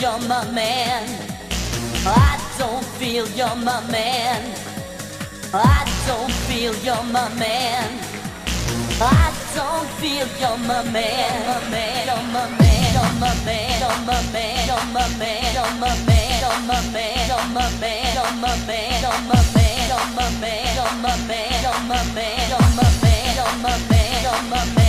you're my man. I don't feel you're my man. I don't feel you're my man. I don't feel you're my man. My man, my man, my man, my man, my man, my man, my man, my man, my man, my man, my man, my man, my man, my man, my man, my man.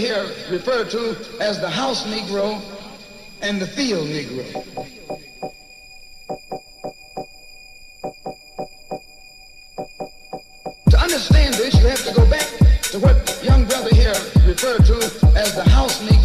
here referred to as the house Negro and the field Negro. To understand this, you have to go back to what young brother here referred to as the house Negro.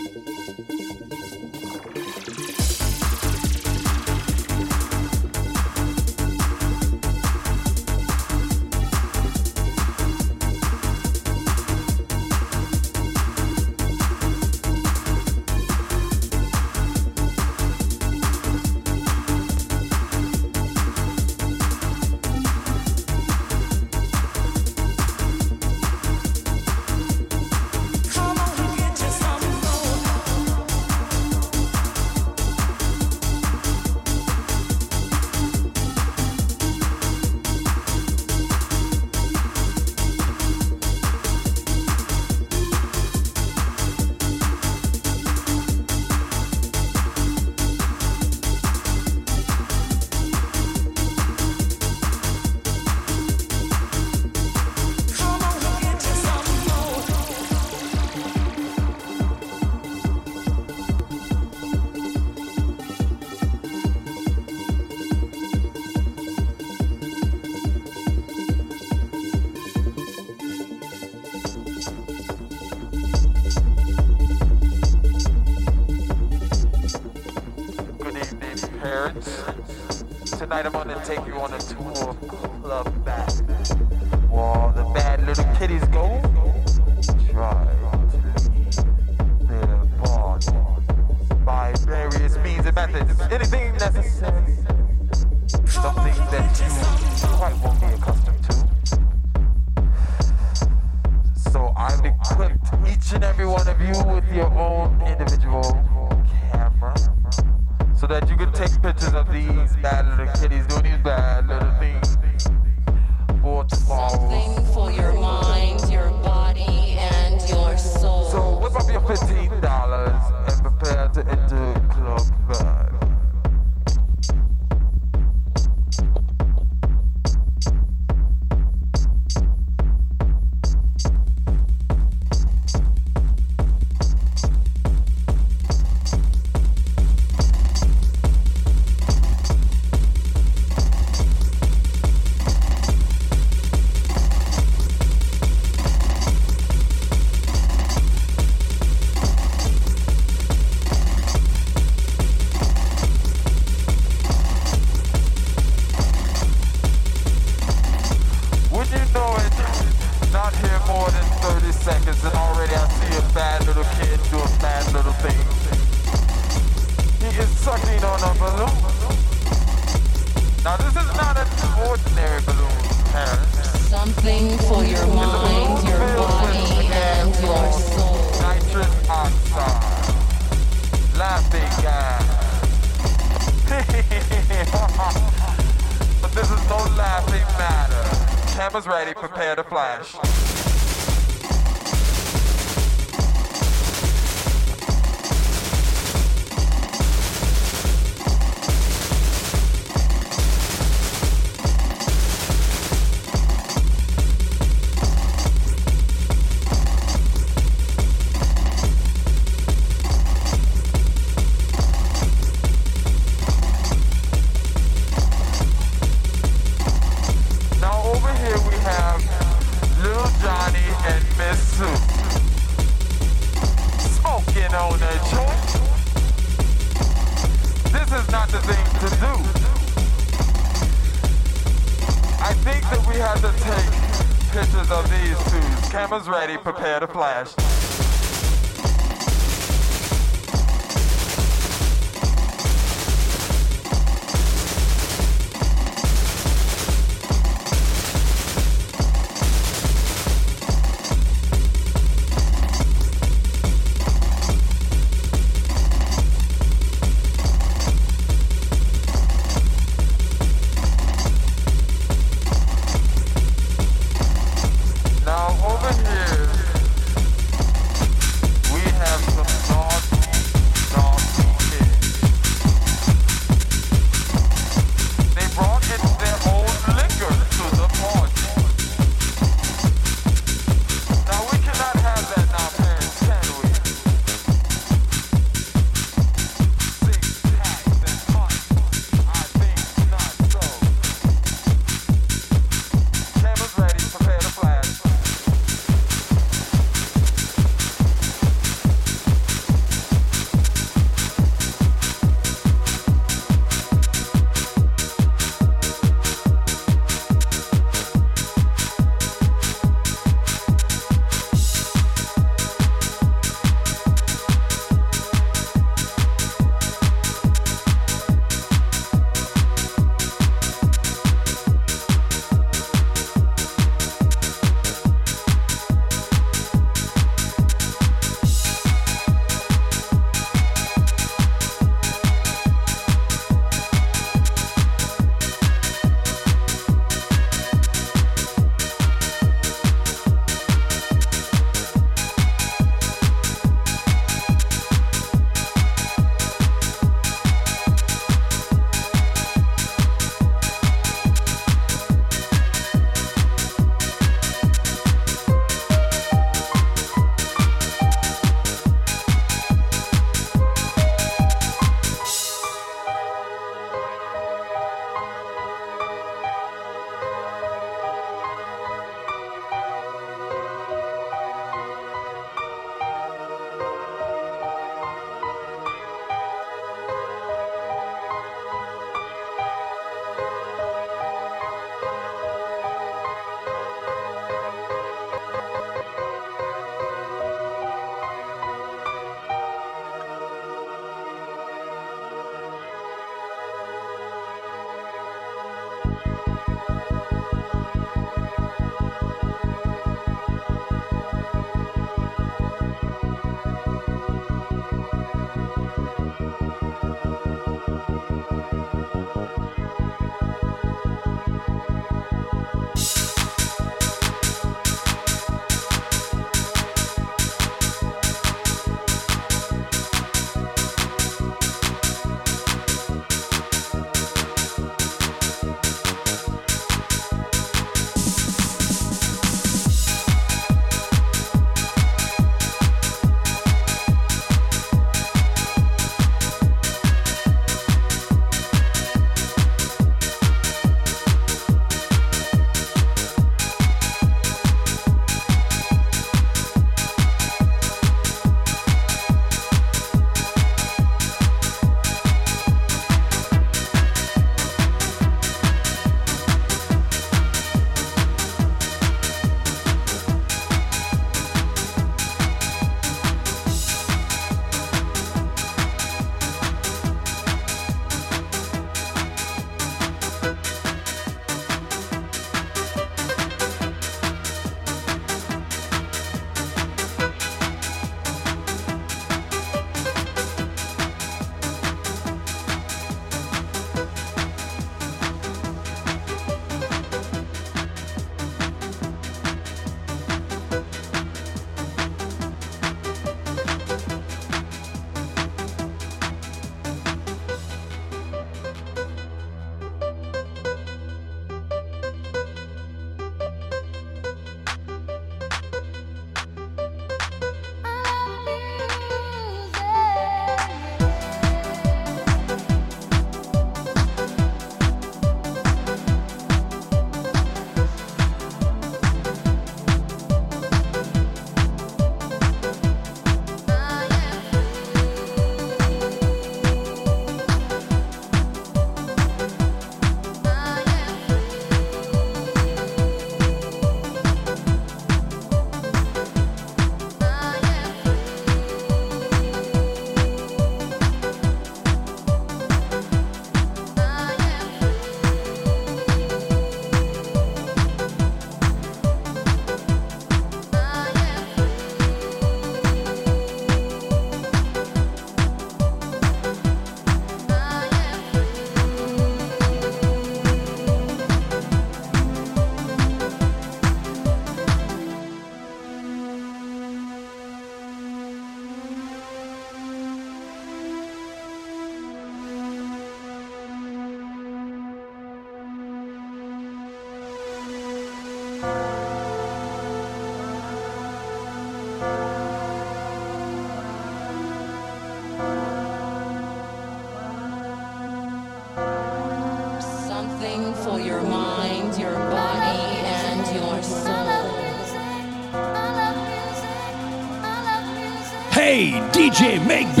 DJ Make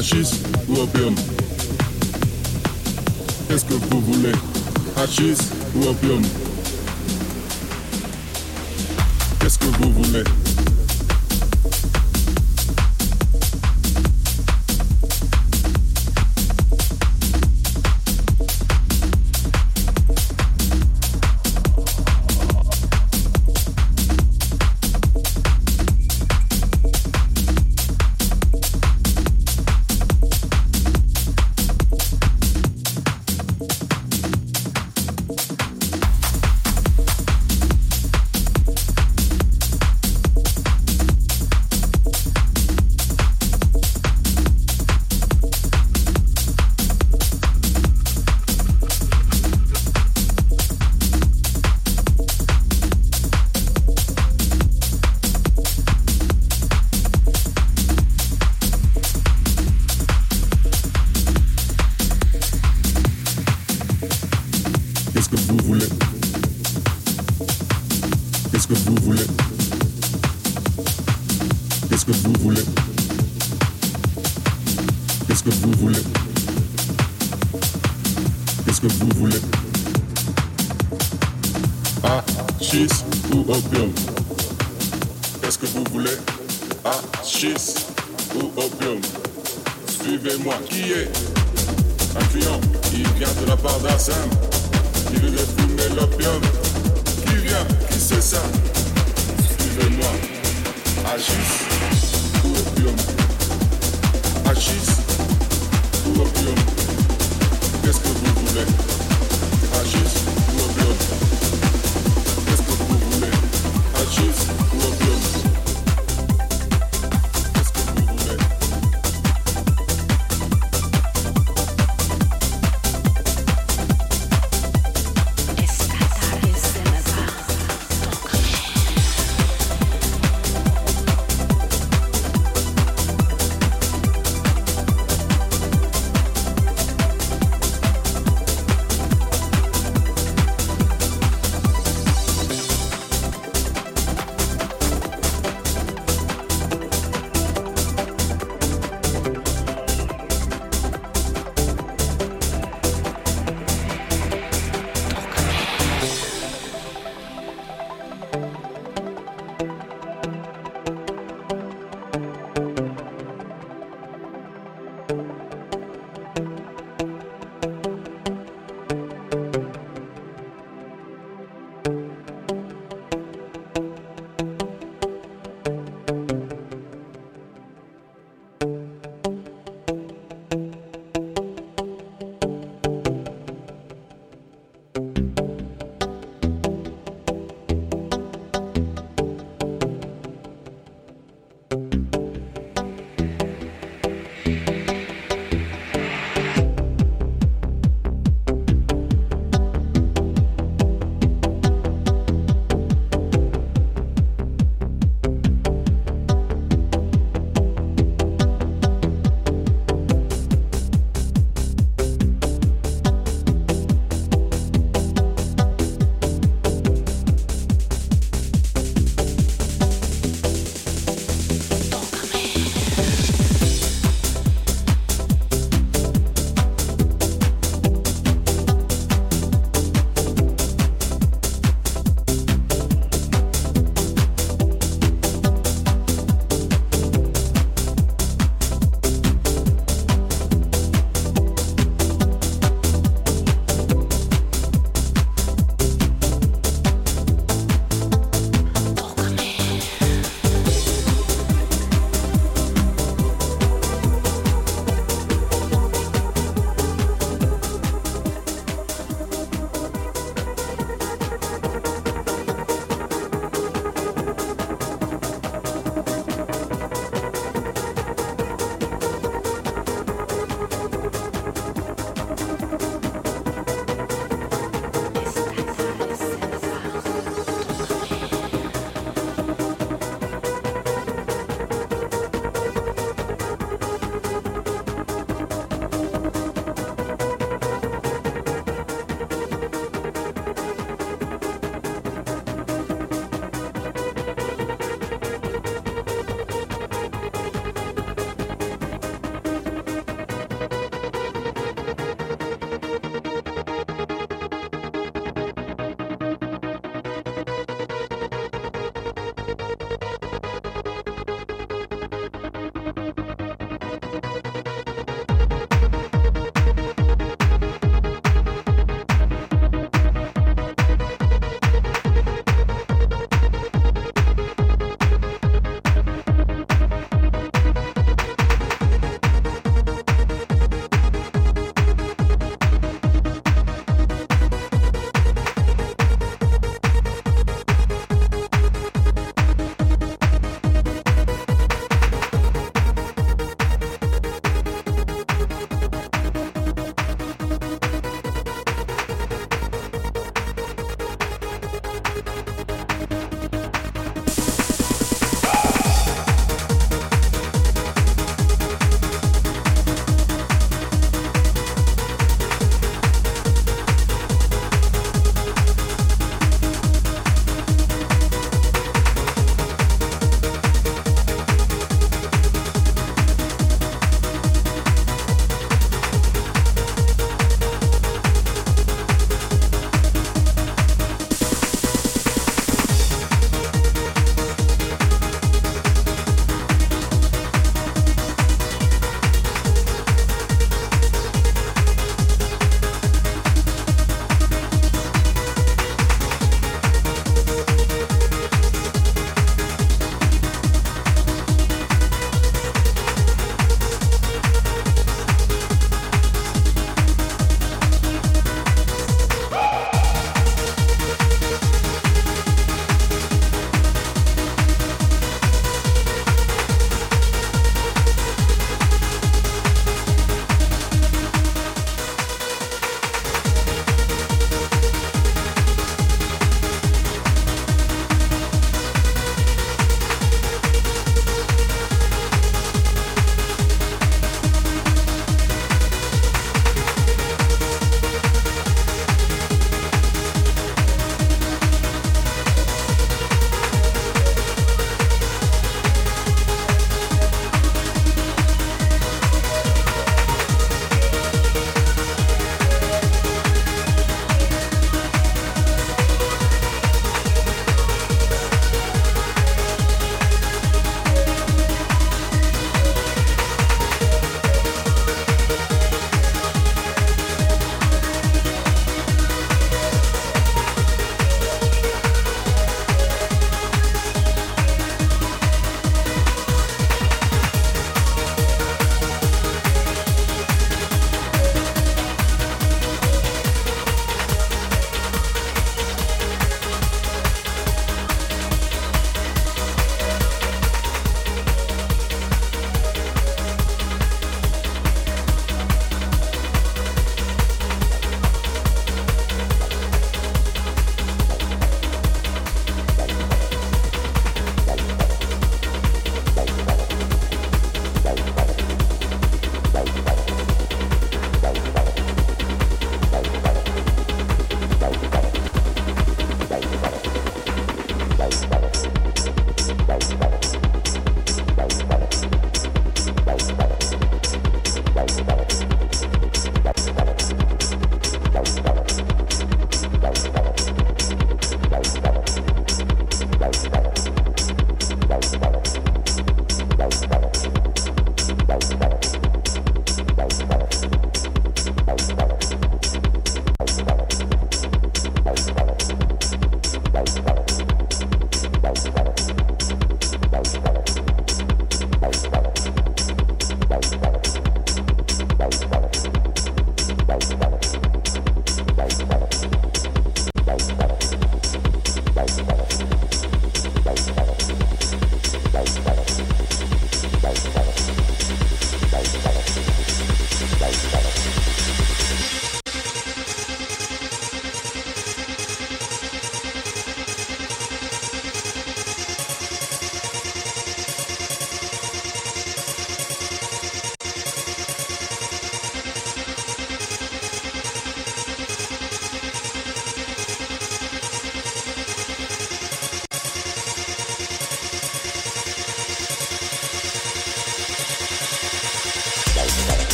Hachis ou opium Qu'est-ce que vous voulez? Hachis ou opium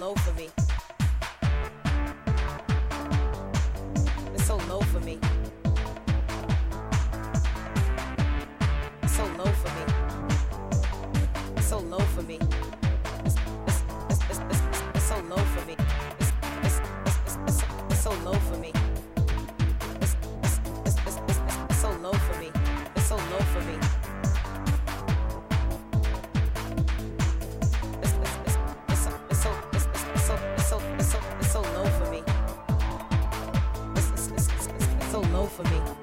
low for me. It's so low for me. It's so low for me. It's so low for me. It's, it's, it's, it's, it's, it's so low for me. It's, it's, it's, it's, it's so low for me. for me.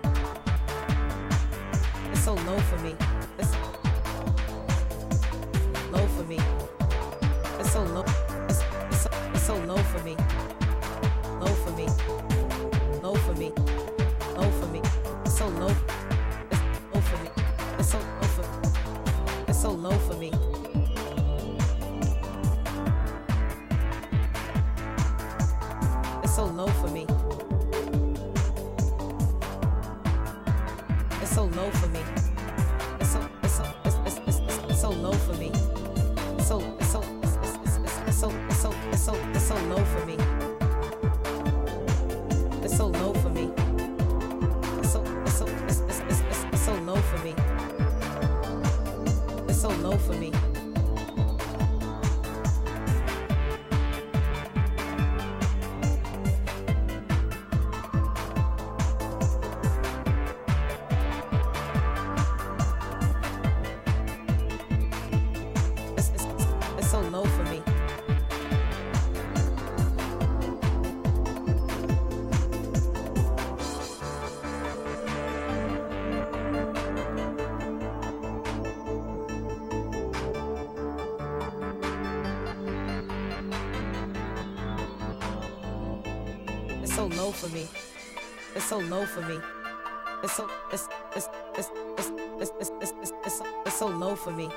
low for me. It's so low for me. It's so it's it's it's it's it's it's it's it's it's, it's so low for me.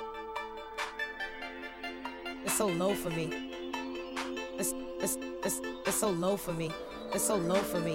It's so low for me. It's it's it's it's so low for me. It's so low for me.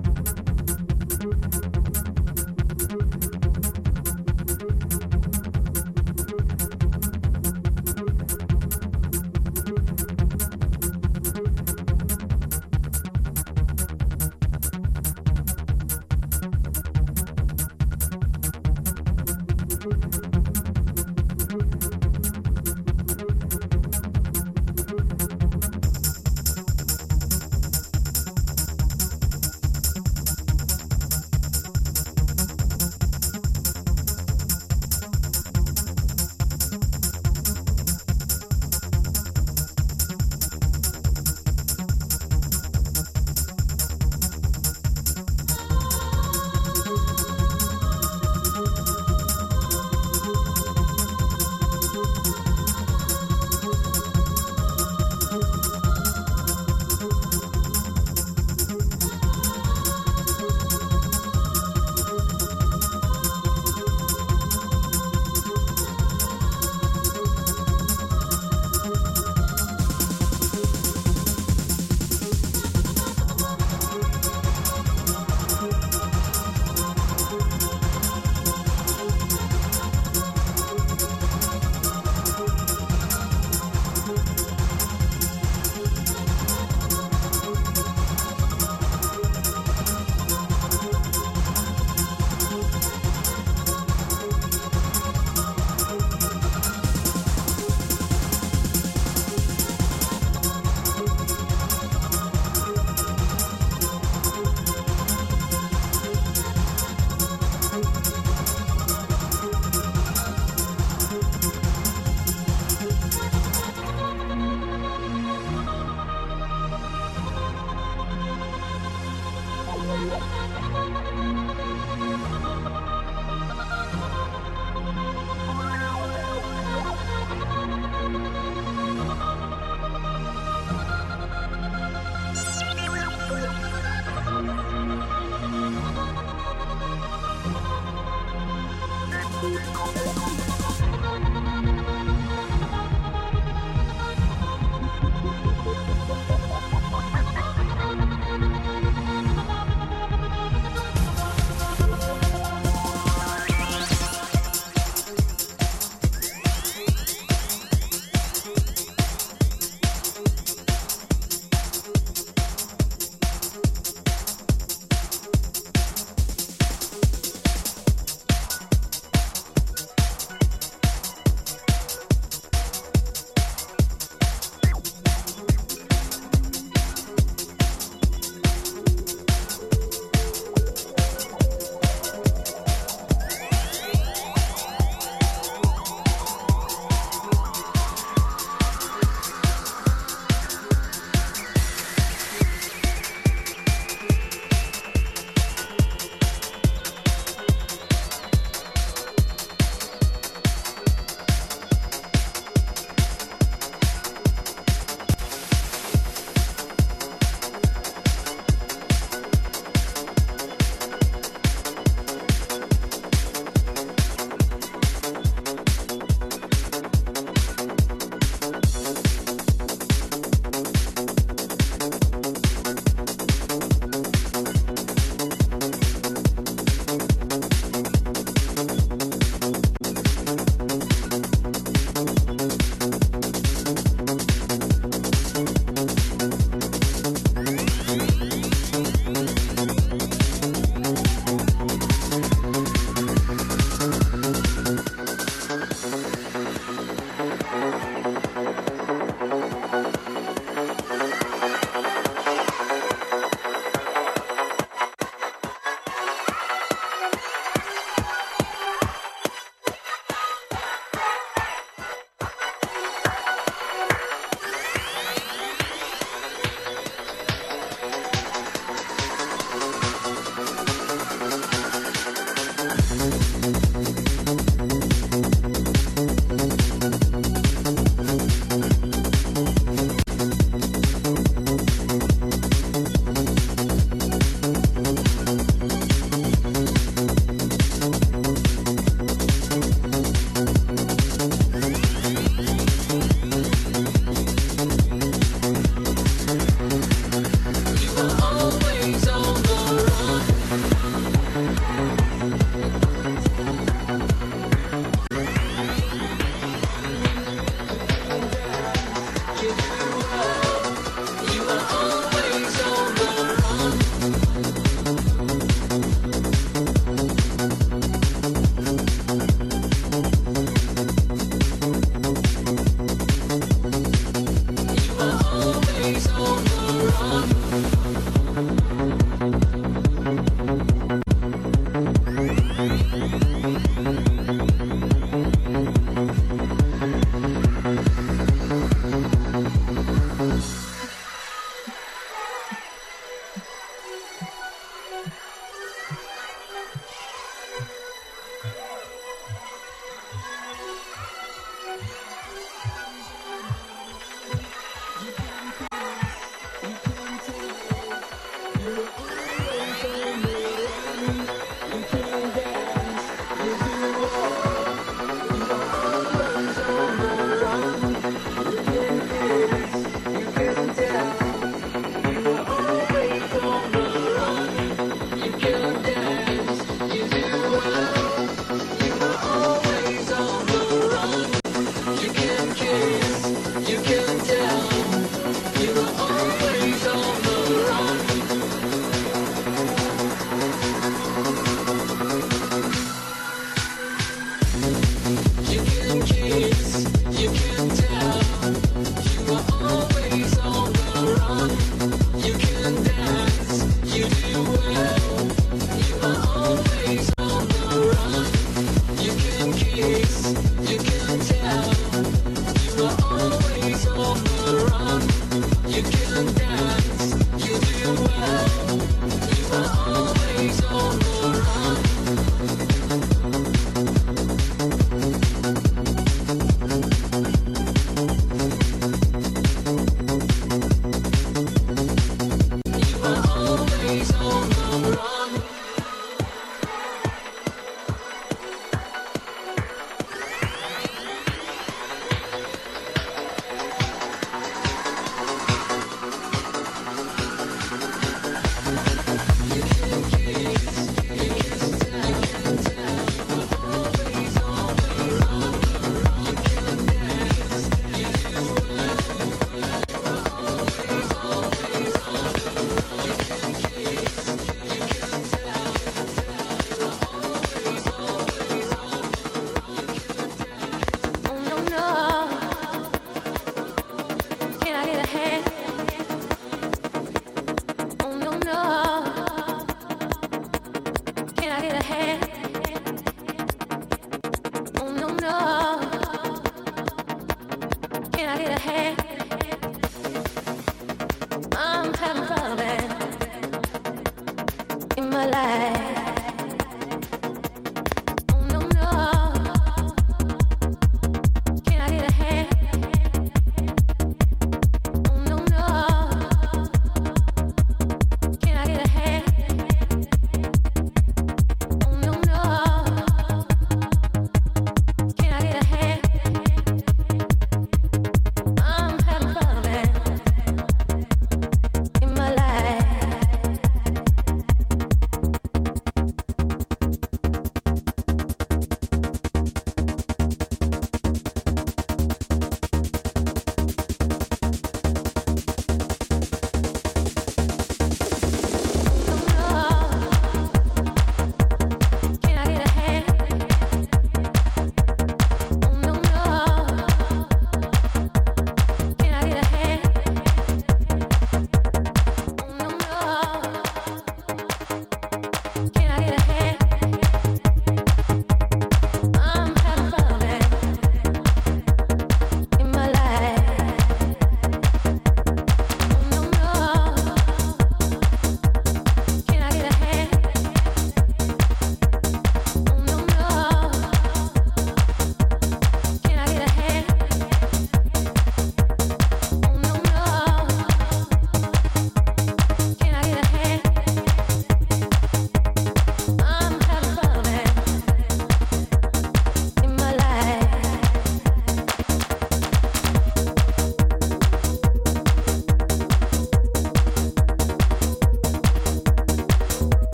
Oh,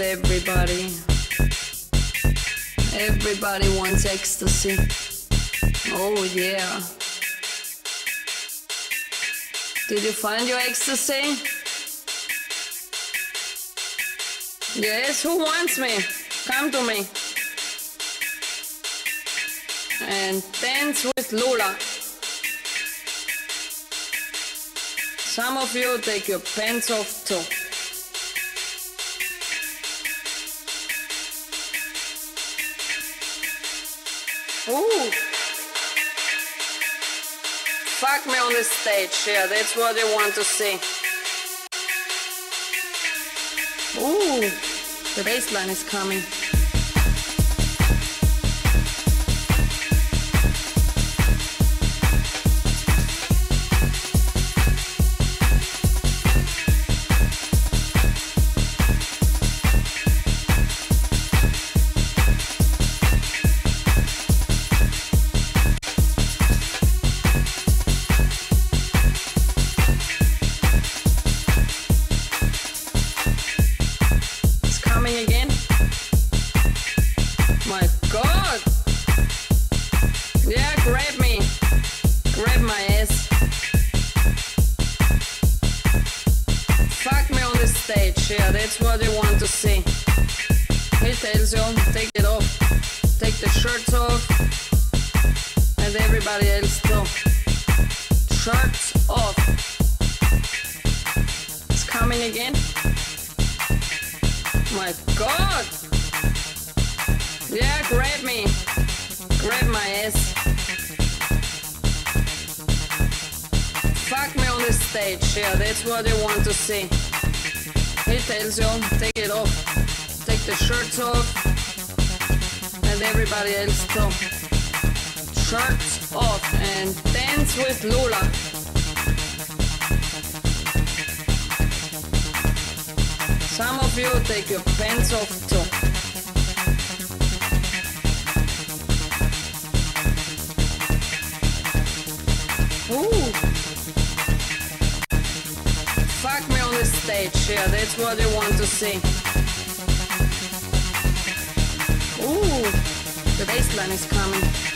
everybody. Everybody wants ecstasy. Oh yeah. Did you find your ecstasy? Yes, who wants me? Come to me. And dance with Lola. Some of you take your pants off too. Ooh. Fuck me on the stage. Yeah, that's what I want to see. Ooh. The bass line is coming. everybody else to shirts off and dance with Lola. Some of you take your pants off too. Ooh. Fuck me on the stage yeah, that's what you want to see. Ooh the bass line is coming.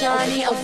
Journey of